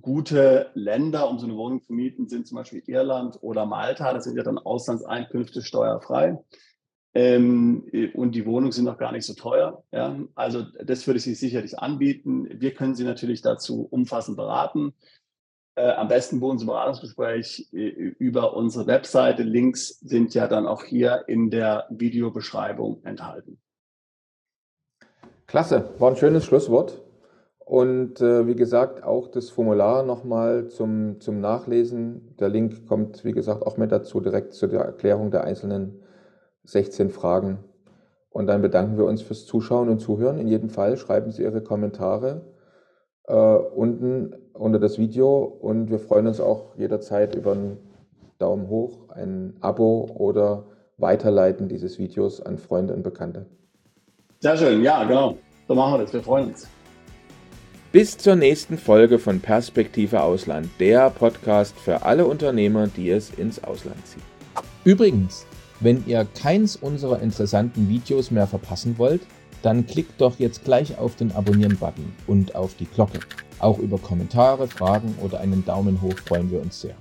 gute Länder, um so eine Wohnung zu mieten, sind zum Beispiel Irland oder Malta. Das sind ja dann Auslandseinkünfte steuerfrei. Ähm, und die Wohnungen sind noch gar nicht so teuer. Ja? Also das würde ich Sie sicherlich anbieten. Wir können Sie natürlich dazu umfassend beraten. Äh, am besten buchen Sie ein Beratungsgespräch äh, über unsere Webseite. Links sind ja dann auch hier in der Videobeschreibung enthalten. Klasse, war ein schönes Schlusswort. Und äh, wie gesagt, auch das Formular nochmal zum, zum Nachlesen. Der Link kommt, wie gesagt, auch mit dazu, direkt zu der Erklärung der einzelnen 16 Fragen. Und dann bedanken wir uns fürs Zuschauen und Zuhören. In jedem Fall schreiben Sie Ihre Kommentare äh, unten unter das Video und wir freuen uns auch jederzeit über einen Daumen hoch, ein Abo oder Weiterleiten dieses Videos an Freunde und Bekannte. Sehr schön, ja, genau. So machen wir das. Wir freuen uns. Bis zur nächsten Folge von Perspektive Ausland, der Podcast für alle Unternehmer, die es ins Ausland ziehen. Übrigens, wenn ihr keins unserer interessanten Videos mehr verpassen wollt, dann klickt doch jetzt gleich auf den Abonnieren-Button und auf die Glocke. Auch über Kommentare, Fragen oder einen Daumen hoch freuen wir uns sehr.